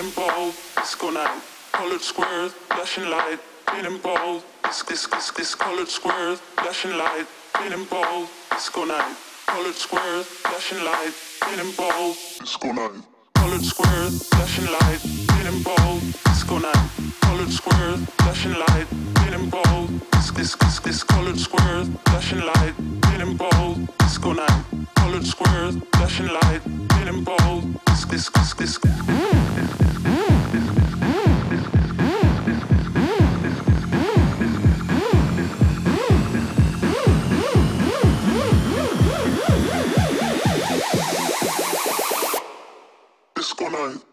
Cannon ball, disco night. Colored squares, flashing light. Cannon ball, this this this this colored squares, flashing light. Cannon ball, disco night. Colored squares, flashing light. Cannon ball, disco night. Colored squares, flashing light. Cannon ball, disco night. Colored squares, flashing light. Cannon ball, this this this this colored squares, flashing light. Cannon ball, disco night. Colored squares, flashing light. Cannon ball, this this this this. disco night.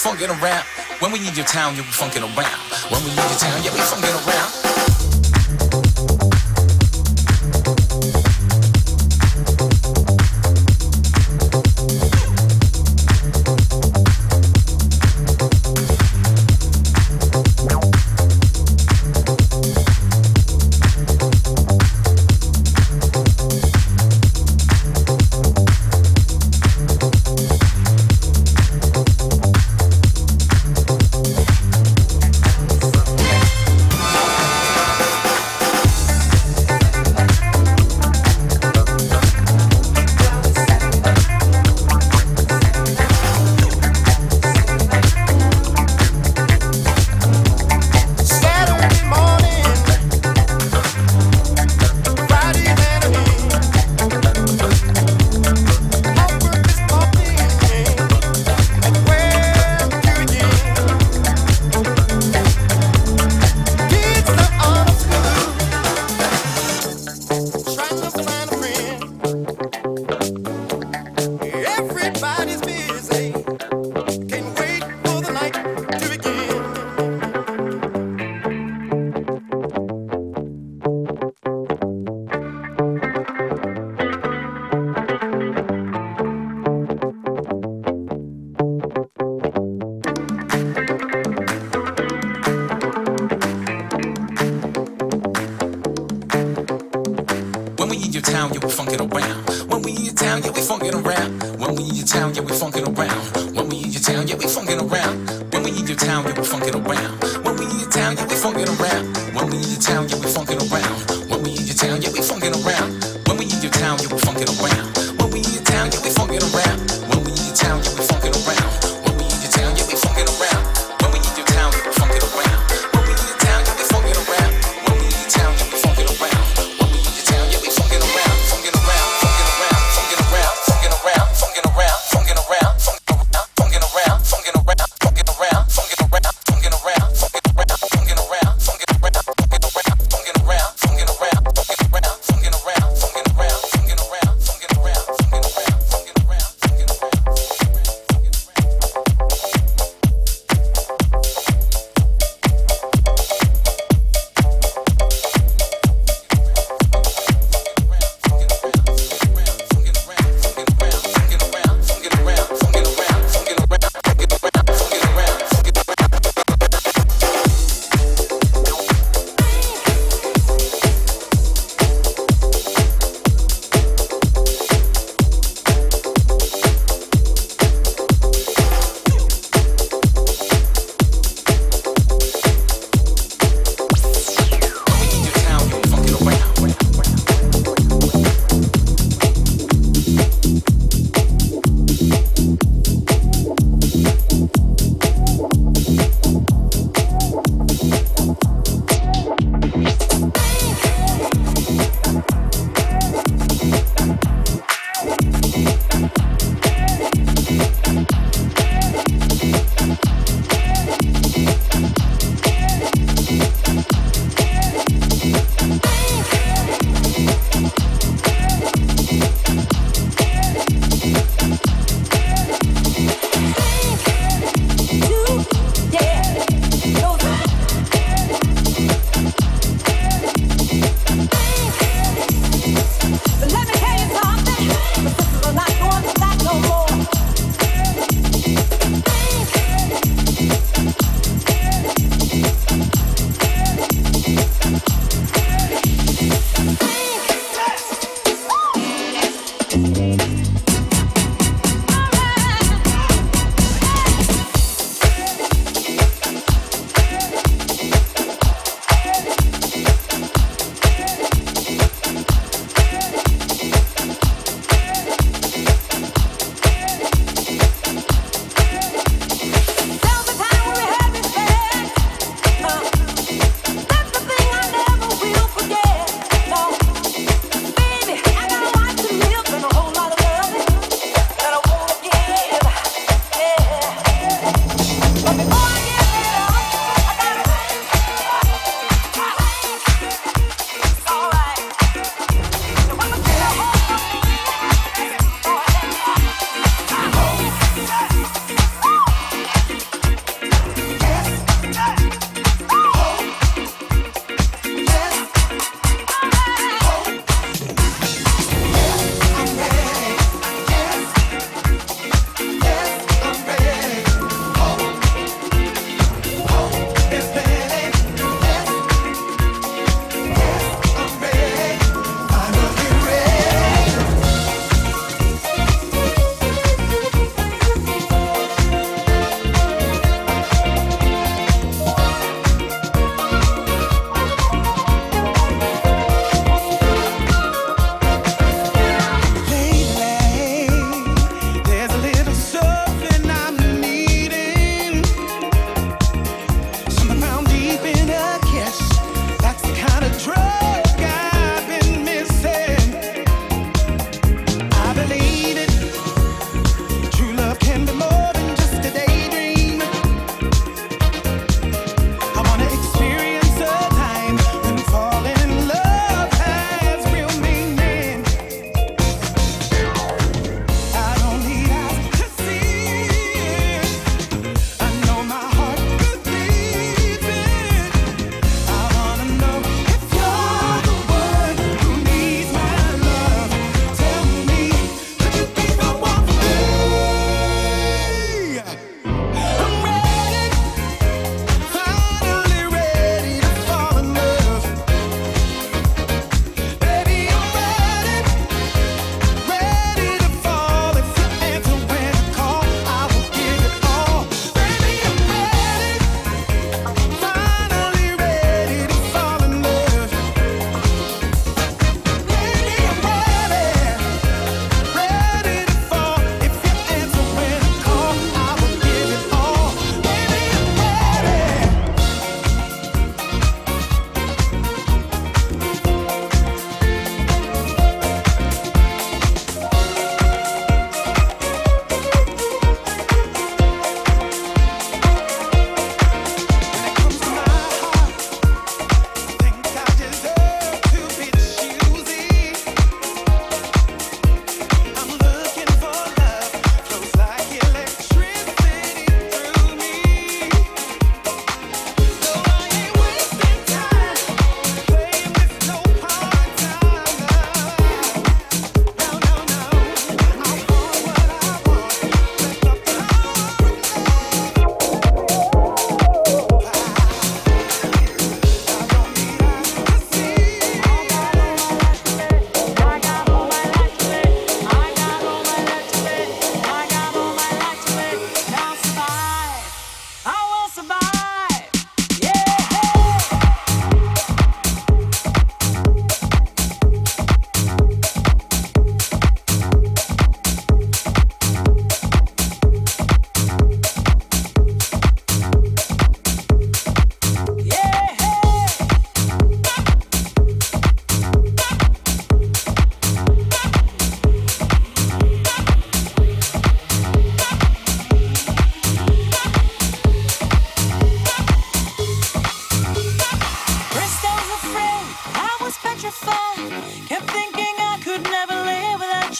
Funkin' around. When we need your town, yeah, we funkin' around. When we need your town, yeah, we funkin' around. town, yeah, we funkin' around.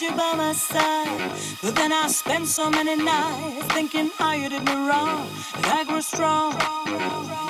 you by my side. But then I spent so many nights thinking how you did me wrong, and I grew strong.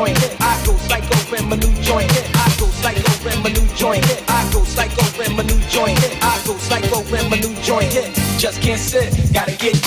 joint. I go psycho, ram my new joint. I go psycho, ram my new joint. I go psycho, ram my new joint. I go psycho, ram my new joint. Just can't sit, gotta get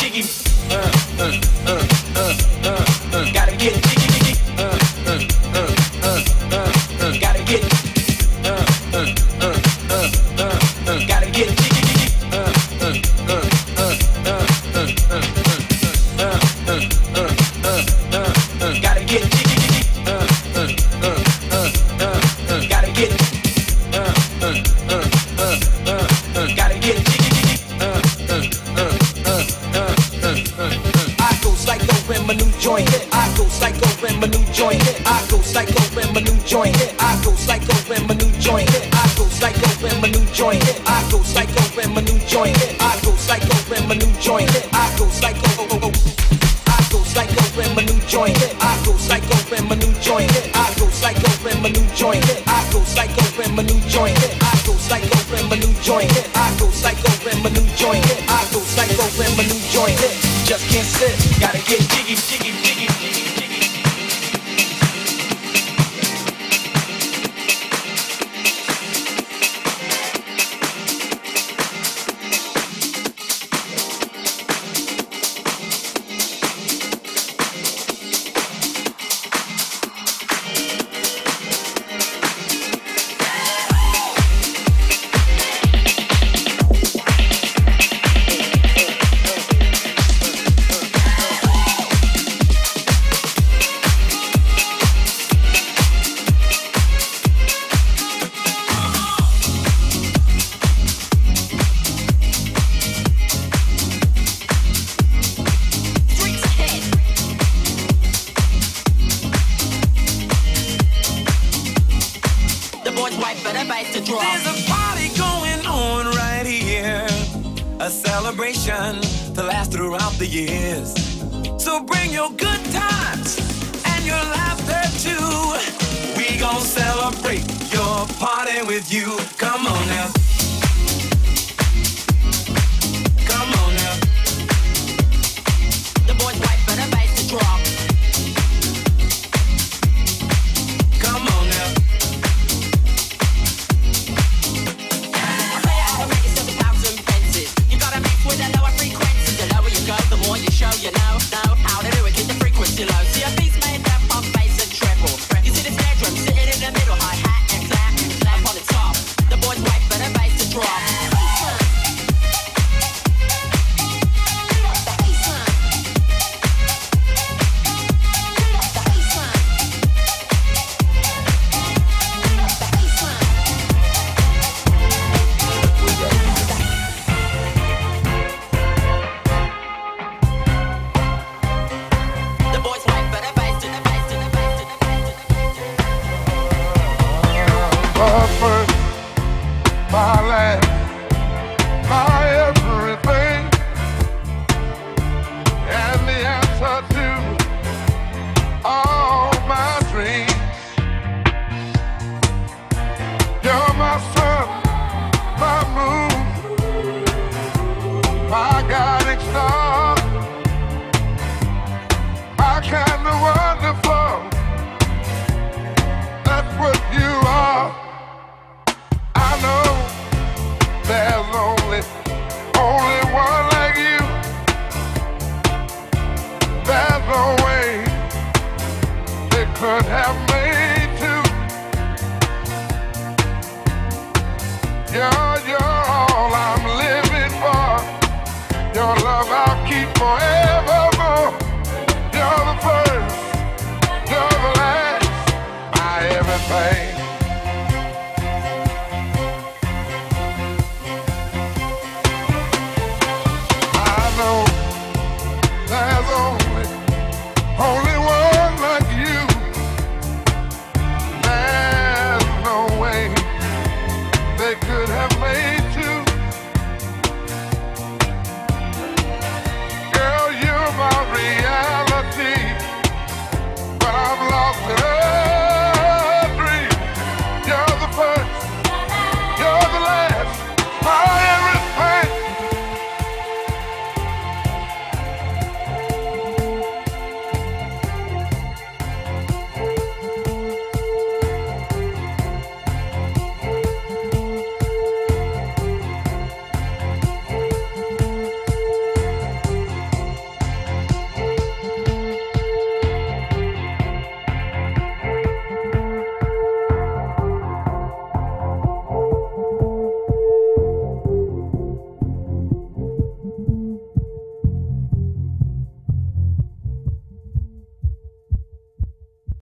to last throughout the years. So bring your good times and your laughter too. We gon' celebrate your party with you. Come on now.